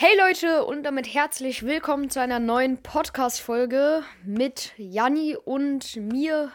Hey Leute und damit herzlich willkommen zu einer neuen Podcast-Folge mit Janni und mir,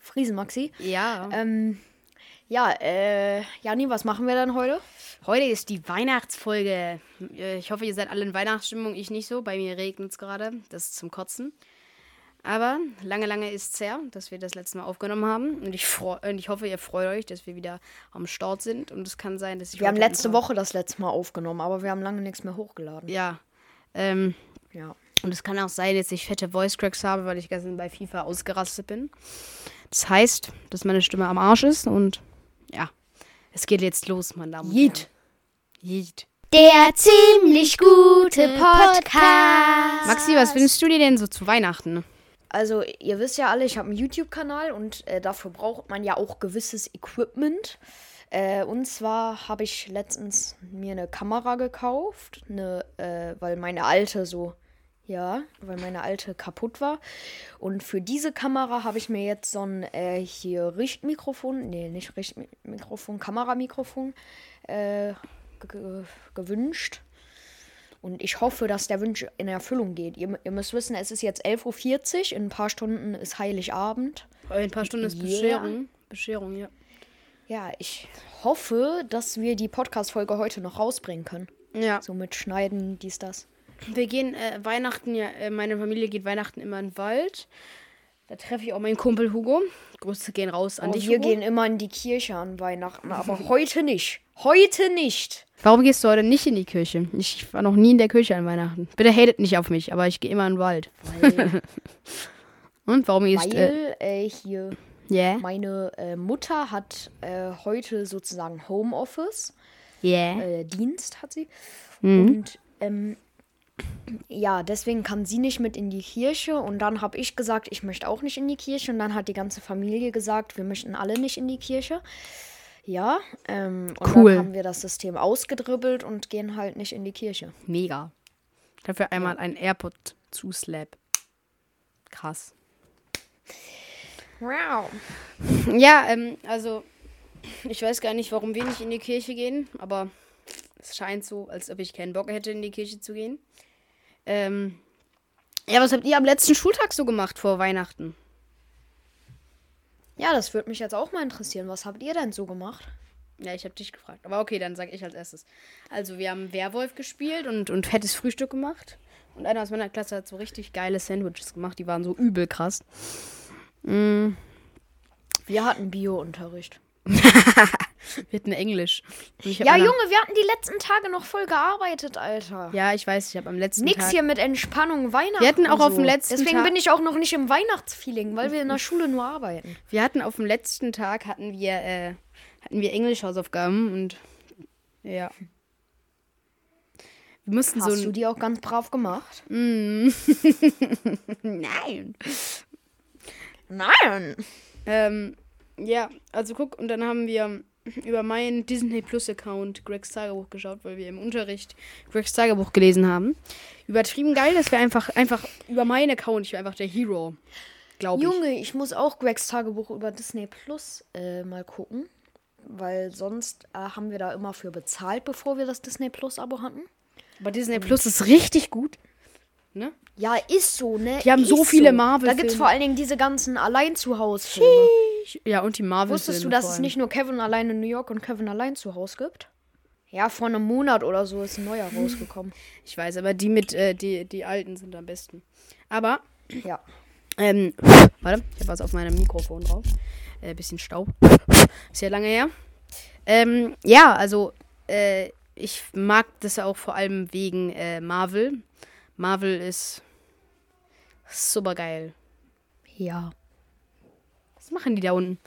Friesenmaxi. Ja. Ähm, ja, äh, Janni, was machen wir dann heute? Heute ist die Weihnachtsfolge. Äh, Ich hoffe, ihr seid alle in Weihnachtsstimmung. Ich nicht so. Bei mir regnet es gerade. Das ist zum Kotzen. Aber lange, lange ist es her, dass wir das letzte Mal aufgenommen haben. Und ich, freu, und ich hoffe, ihr freut euch, dass wir wieder am Start sind. Und es kann sein, dass ich. Wir haben letzte Woche das letzte Mal aufgenommen, aber wir haben lange nichts mehr hochgeladen. Ja. Ähm, Ja. und es kann auch sein, dass ich fette Voice Cracks habe, weil ich gestern bei FIFA ausgerastet bin. Das heißt, dass meine Stimme am Arsch ist. Und ja, es geht jetzt los, meine Damen und Yeet. Herren. Yeet. Der ziemlich gute Podcast. Maxi, was wünschst du dir denn so zu Weihnachten? Also, ihr wisst ja alle, ich habe einen YouTube-Kanal und äh, dafür braucht man ja auch gewisses Equipment. Äh, und zwar habe ich letztens mir eine Kamera gekauft, eine, äh, weil meine alte so, ja, weil meine alte kaputt war. Und für diese Kamera habe ich mir jetzt so ein äh, hier Richtmikrofon, nee, nicht Richtmikrofon, Kameramikrofon äh, ge gewünscht. Und ich hoffe, dass der Wunsch in Erfüllung geht. Ihr, ihr müsst wissen, es ist jetzt 11.40 Uhr. In ein paar Stunden ist Heiligabend. In ein paar Stunden ist Yeah. Bescherung. Bescherung, ja. Ja, ich hoffe, dass wir die Podcast-Folge heute noch rausbringen können. Ja. So mit Schneiden, dies, das. Wir gehen äh, Weihnachten, ja, äh, meine Familie geht Weihnachten immer in den Wald. Da treffe ich auch meinen Kumpel Hugo. Grüße gehen raus an Und dich, wir Hugo. gehen immer in die Kirche an Weihnachten, aber heute nicht. Heute nicht. Warum gehst du heute nicht in die Kirche? Ich war noch nie in der Kirche an Weihnachten. Bitte hatet nicht auf mich, aber ich gehe immer in den Wald. Weil, Und warum gehst du? Äh, weil äh, hier yeah. meine äh, Mutter hat äh, heute sozusagen Homeoffice. Yeah. äh, Dienst hat sie. Mhm. Und ähm, ja, deswegen kann sie nicht mit in die Kirche. Und dann habe ich gesagt, ich möchte auch nicht in die Kirche. Und dann hat die ganze Familie gesagt, wir möchten alle nicht in die Kirche. Ja, ähm, und Cool. dann haben wir das System ausgedribbelt und gehen halt nicht in die Kirche. Mega. Dafür einmal ein AirPod zu Slap. Krass. Wow. Ja, ähm, also ich weiß gar nicht, warum wir nicht in die Kirche gehen, aber es scheint so, als ob ich keinen Bock hätte, in die Kirche zu gehen. Ähm, ja, was habt ihr am letzten Schultag so gemacht vor Weihnachten? Ja, das würde mich jetzt auch mal interessieren. Was habt ihr denn so gemacht? Ja, ich habe dich gefragt. Aber okay, dann sage ich als erstes. Also, wir haben Werwolf gespielt und, und fettes Frühstück gemacht. Und einer aus meiner Klasse hat so richtig geile Sandwiches gemacht. Die waren so übel krass. Mm, Wir hatten Bio-Unterricht. wir hatten Englisch. Ja, Junge, wir hatten die letzten Tage noch voll gearbeitet, Alter. Ja, ich weiß, ich habe am letzten Nix Tag... hier mit Entspannung, Weihnachten. Wir hatten auch auf so. dem letzten Deswegen Tag- bin ich auch noch nicht im Weihnachtsfeeling, weil wir in der Schule nur arbeiten. Wir hatten auf dem letzten Tag hatten wir äh, hatten wir Englisch-Hausaufgaben und ja. Wir mussten Hast so du ein, die auch ganz brav gemacht? Nein. Nein. Ähm, ja, also guck, und dann haben wir über meinen Disney Plus Account Gregs Tagebuch geschaut, weil wir im Unterricht Gregs Tagebuch gelesen haben. Übertrieben geil, dass wir einfach, einfach über meinen Account, ich war einfach der Hero. Glaube ich. Junge, ich muss auch Gregs Tagebuch über Disney Plus äh, mal gucken. Weil sonst äh, haben wir da immer für bezahlt, bevor wir das Disney Plus Abo hatten. Aber Disney Plus ist richtig gut. Ne? Ja, ist so, ne? Die haben ist so viele Da Marvel-Filme. gibt es vor allen Dingen diese ganzen allein zu Hause. Ja, und die Marvel Wusstest du, dass es nicht nur Kevin allein in New York und Kevin allein zu Hause gibt? Ja, vor einem Monat oder so ist ein neuer rausgekommen. Ich weiß, aber die mit, äh, die, die alten sind am besten. Aber, Ja. ähm, warte, ich habe was auf meinem Mikrofon drauf. Äh, bisschen Staub. Ist ja lange her. Ähm, ja, also, äh, ich mag das auch vor allem wegen äh, Marvel. Marvel ist super geil. Ja. Was machen die da unten?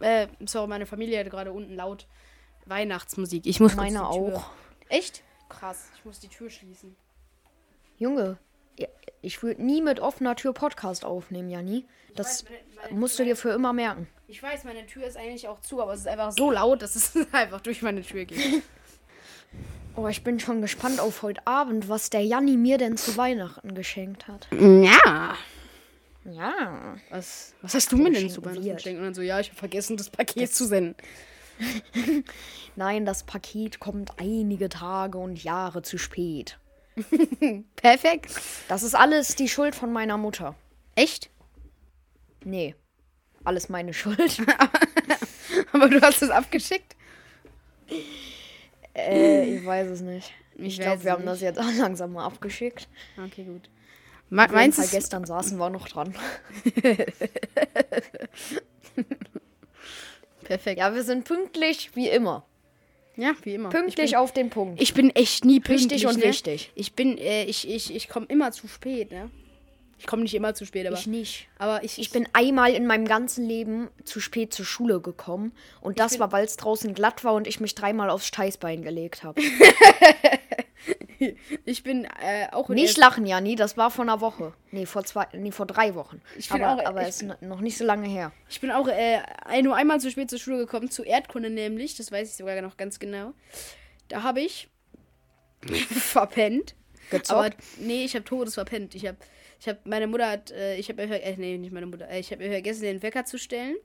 Äh, sorry, meine Familie hat gerade unten laut Weihnachtsmusik. Ich muss Meine auch. Echt? Krass, ich muss die Tür schließen. Junge, ich würde nie mit offener Tür Podcast aufnehmen, Janni. Das weiß, meine- meine- musst du dir für immer merken. Ich weiß, meine Tür ist eigentlich auch zu, aber es ist einfach so laut, dass es einfach durch meine Tür geht. Oh, ich bin schon gespannt auf heute Abend, was der Janni mir denn zu Weihnachten geschenkt hat. Ja. Ja. Was, was hast du mir denn zu Weihnachten geschenkt? Und dann so, ja, ich habe vergessen, das Paket zu senden. Nein, das Paket kommt einige Tage und Jahre zu spät. Perfekt. Das ist alles die Schuld von meiner Mutter. Echt? Nee. Alles meine Schuld. Aber du hast es abgeschickt? Äh, ich weiß es nicht. Ich Ich glaube, wir haben nicht. das jetzt auch langsam mal abgeschickt. Okay, gut. Me Auf jeden meinst Fall du? gestern saßen wir noch dran. Perfekt. Ja, wir sind pünktlich wie immer. Ja, wie immer. Pünktlich ich auf den Punkt. bin, ich bin echt nie pünktlich. Richtig und ne? wichtig. Ich bin, äh, ich, ich, ich komme immer zu spät, ne? Ich komme nicht immer zu spät, aber. Ich nicht. aber ich, Ich bin einmal in meinem ganzen Leben zu spät zur Schule gekommen. Und das war, weil es draußen glatt war und ich mich dreimal aufs Steißbein gelegt habe. ich bin äh, auch Nicht lachen, Jani, das war vor einer Woche. Nee, vor zwei, nee, vor drei Wochen. Ich bin aber auch- aber ich es ist noch nicht so lange her. Ich bin auch äh, nur einmal zu spät zur Schule gekommen, zu Erdkunde nämlich. Das weiß ich sogar noch ganz genau. Da habe ich verpennt. Gezockt? Aber nee, ich habe Todes verpennt. Ich habe, ich habe, meine Mutter hat, äh, ich habe, äh, nee, nicht meine Mutter, äh, ich habe vergessen, den Wecker zu stellen.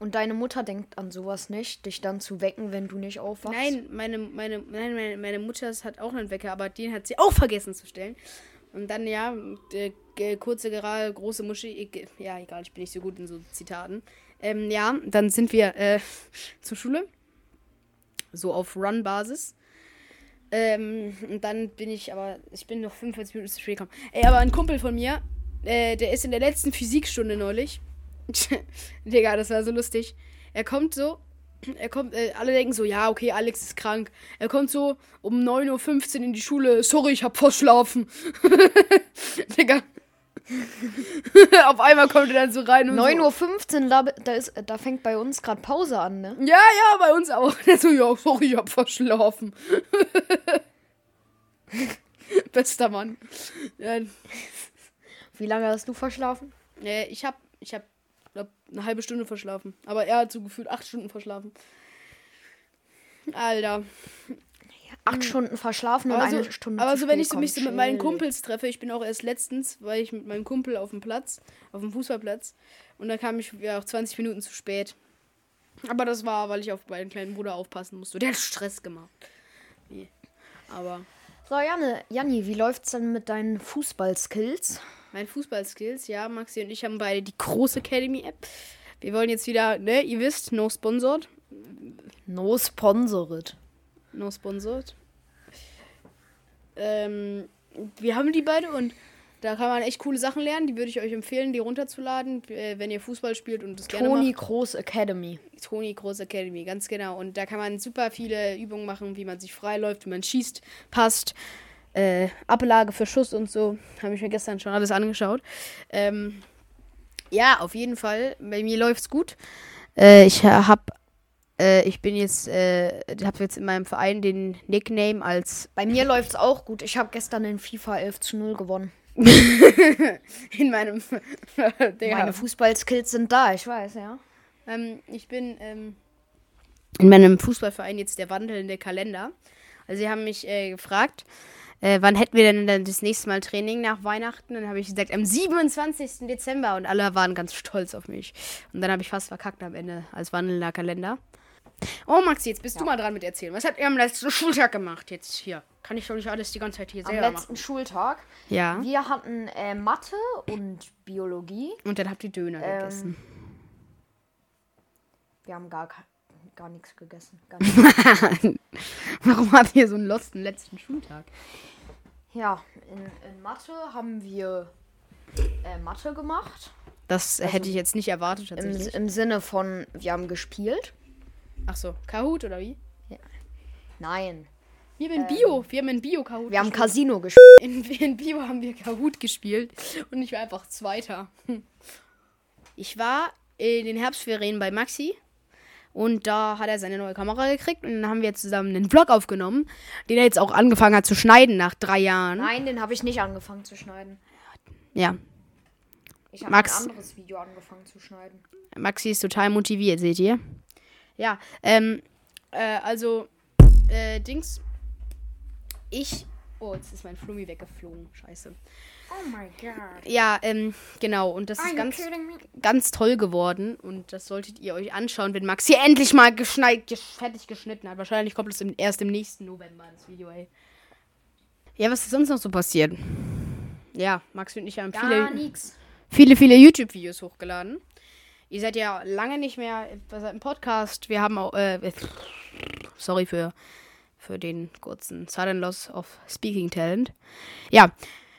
Und deine Mutter denkt an sowas nicht, dich dann zu wecken, wenn du nicht aufwachst? Nein, meine, meine, nein, meine, meine Mutter hat auch einen Wecker, aber den hat sie auch vergessen zu stellen. Und dann, ja, kurze, gerade, große Muschi, ich- ja, egal, ich bin nicht so gut in so Zitaten. Ähm, ja, dann sind wir äh, zur Schule. So auf Run-Basis. Ähm, und dann bin ich aber, ich bin noch 45 Minuten zu spät gekommen. Ey, aber ein Kumpel von mir, äh, der ist in der letzten Physikstunde neulich. Digga, das war so lustig. Er kommt so, er kommt, äh, alle denken so, ja, okay, Alex ist krank. Er kommt so um 9.15 Uhr in die Schule. Sorry, ich hab verschlafen. Digga. Auf einmal kommt er dann so rein und 9.15 Uhr, da, da, ist, da fängt bei uns gerade Pause an, ne? Ja, ja, bei uns auch. Der so, ja, sorry, ich hab verschlafen. Bester Mann. Ja, Wie lange hast du verschlafen? äh, ich hab, ich hab, glaub, eine halbe Stunde verschlafen. Aber er hat so gefühlt acht Stunden verschlafen. Alter. Acht Stunden verschlafen und Aber so, eine Stunde aber so wenn ich so mich so mit meinen. Kumpels treffe, ich bin auch erst letztens, weil ich mit meinem Kumpel auf dem Platz, auf dem Fußballplatz, und da kam ich ja auch 20 Minuten zu spät. Aber das war, weil ich auf meinen kleinen Bruder aufpassen musste. Der hat Stress gemacht. Nee. Aber So, Janne, Janni, wie läuft's denn mit deinen Fußballskills? mein Fußballskills, ja, Maxi und ich haben beide die große Academy-App. Wir wollen jetzt wieder, ne, ihr wisst, no sponsored. No sponsored. No sponsored. Ähm, wir haben die beide und da kann man echt coole Sachen lernen. Die würde ich euch empfehlen, die runterzuladen, äh, wenn ihr Fußball spielt und das gerne Toni. Groß Academy. Toni Groß Academy, ganz genau. Und da kann man super viele Übungen machen, wie man sich freiläuft, wie man schießt, passt, äh, Ablage für Schuss und so. Habe ich mir gestern schon alles angeschaut. Ähm, ja, auf jeden Fall. Bei mir läuft's gut. Äh, ich habe äh, ich bin jetzt, äh, habe jetzt in meinem Verein den Nickname als Bei mir läuft's auch gut. Ich habe gestern in FIFA 11 zu 0 gewonnen. in meinem. Meine Fußballskills sind da, ich weiß, ja. Ähm, ich bin ähm, in meinem Fußballverein jetzt der wandelnde Kalender. Also sie haben mich äh, gefragt, äh, wann hätten wir denn dann das nächste Mal Training nach Weihnachten? Dann habe ich gesagt, am 27. Dezember und alle waren ganz stolz auf mich. Und dann habe ich fast verkackt am Ende als wandelnder Kalender. Oh Maxi, jetzt bist du mal dran mit erzählen. Was habt ihr am letzten Schultag gemacht jetzt hier? Kann ich doch nicht alles die ganze Zeit hier Am selber letzten machen. Schultag. Ja. Wir hatten äh, Mathe und Biologie. Und dann habt ihr Döner Ähm, gegessen. Wir haben gar, gar nichts gegessen. Gar nichts. Warum habt ihr so einen losten letzten Schultag? ja, in, in Mathe haben wir äh, Mathe gemacht. Das hätte ich jetzt nicht erwartet Im, tatsächlich. Im Sinne von, wir haben gespielt. Ach so, Kahoot oder wie? Nein. Wir haben in Bio, wir haben in Bio Kahoot Wir haben gespielt. Casino gespielt. in, in Bio haben wir Kahoot gespielt und ich war einfach Zweiter. Ich war in den Herbstferien bei Maxi und da hat er seine neue Kamera gekriegt und dann haben wir zusammen einen Vlog aufgenommen, den er jetzt auch angefangen hat zu schneiden nach drei Jahren. Nein, den habe ich nicht angefangen zu schneiden. Ja, Ich habe ein anderes Video angefangen zu schneiden. Maxi ist total motiviert, seht ihr? Ja, ähm, äh, also, äh, Dings, ich, oh, jetzt ist mein Flummi weggeflogen, scheiße. Oh my god. Ja, ähm, genau. Und das ist ganz, ganz toll geworden. Und das solltet ihr euch anschauen, wenn Max hier endlich mal geschneit, gesch fertig geschnitten hat. Wahrscheinlich kommt es im, erst im nächsten November, das Video, ey. Ja, was ist sonst noch so passiert? Ja, Max und ich haben Gar viele, viele, viele YouTube-Videos hochgeladen. Ihr seid ja lange nicht mehr im Podcast. Wir haben auch, äh, sorry für, für den kurzen Sudden Loss of Speaking Talent. Ja,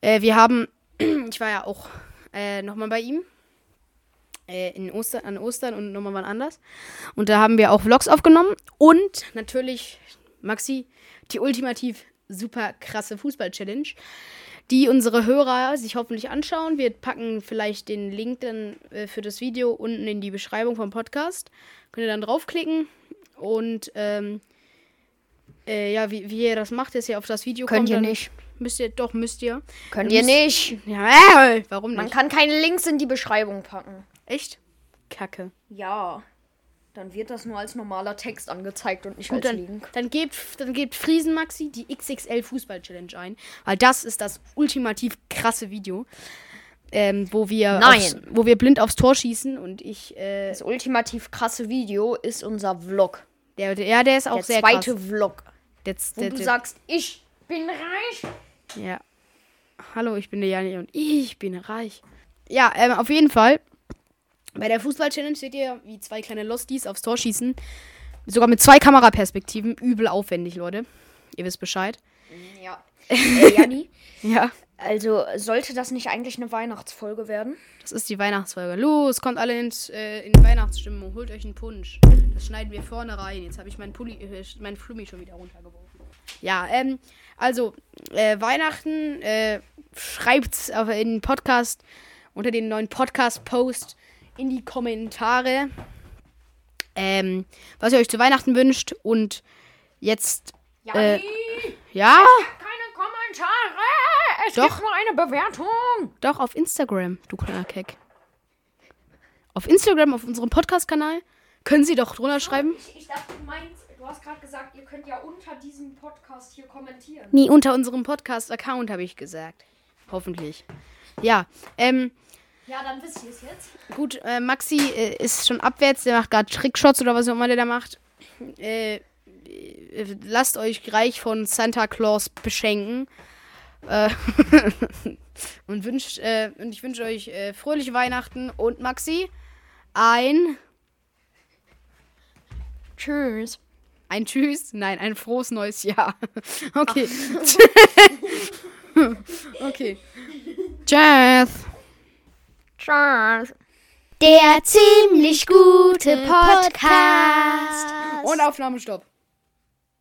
äh, wir haben, ich war ja auch äh, nochmal bei ihm. Äh, in Ostern, an Ostern und nochmal wann anders. Und da haben wir auch Vlogs aufgenommen. Und natürlich, Maxi, die ultimativ super krasse Fußball-Challenge, die unsere Hörer sich hoffentlich anschauen. Wir packen vielleicht den Link dann äh, für das Video unten in die Beschreibung vom Podcast. Könnt ihr dann draufklicken und ähm, äh, ja, wie, wie ihr das macht, ist ja auf das Video Könnt kommt, ihr nicht. Müsst ihr, doch, müsst ihr. Könnt ihr nicht. Ja, äh, warum Man nicht? kann keine Links in die Beschreibung packen. Echt? Kacke. Ja. Dann wird das nur als normaler Text angezeigt und nicht Gut, als dann, Link. dann gebt, dann gebt Friesen Maxi die XXL Fußball Challenge ein, weil das ist das ultimativ krasse Video, ähm, wo wir. Aufs, wo wir blind aufs Tor schießen und ich, äh, Das ultimativ krasse Video ist unser Vlog. der, der, ja, der ist auch der sehr zweite krass. Vlog. Der, Wo der, du sagst, ich bin reich. ja. Hallo, ich bin der Jani und ich bin reich. Ja, ähm, auf jeden Fall. Bei der Fußball Challenge seht ihr, wie zwei kleine Losties aufs Tor schießen. Sogar mit zwei Kameraperspektiven. Übel aufwendig, Leute. Ihr wisst Bescheid. Ja. Äh, Janni, Ja. also sollte das nicht eigentlich eine Weihnachtsfolge werden? Das ist die Weihnachtsfolge. Los, kommt alle ins, äh, in Weihnachtsstimmung. Holt euch einen Punsch. Das schneiden wir vorne rein. Jetzt habe ich meinen Pulli, äh, meinen Flummi schon wieder runtergeworfen. Ja, ähm, also, äh, Weihnachten, äh, schreibt's auf, in den Podcast, unter den neuen Podcast-Post in die Kommentare, ähm, was ihr euch zu Weihnachten wünscht. Und jetzt, äh, ja, keine Kommentare. Es Doch. gibt nur eine Bewertung. Doch, auf Instagram, du kleiner Keck. Auf Instagram, auf unserem Podcast-Kanal, können Sie doch drunter schreiben. Ich, ich dachte, du meinst, du hast gerade gesagt, ihr könnt ja unter diesem Podcast hier kommentieren. Nie unter unserem Podcast-Account, habe ich gesagt. Hoffentlich. Ja, ähm, Ja, dann wisst ihr es jetzt. gut, äh, Maxi äh, ist schon abwärts, der macht gerade Trickshots oder was auch immer der da macht. Äh, äh, lasst euch reich von Santa Claus beschenken. Äh, und wünscht, äh, und ich wünsche euch äh, fröhliche Weihnachten und Maxi, ein Tschüss. Ein Tschüss? Nein, ein frohes neues Jahr. Okay. okay. Tschüss. Tschüss. Der ziemlich gute Podcast. Und Aufnahmestopp.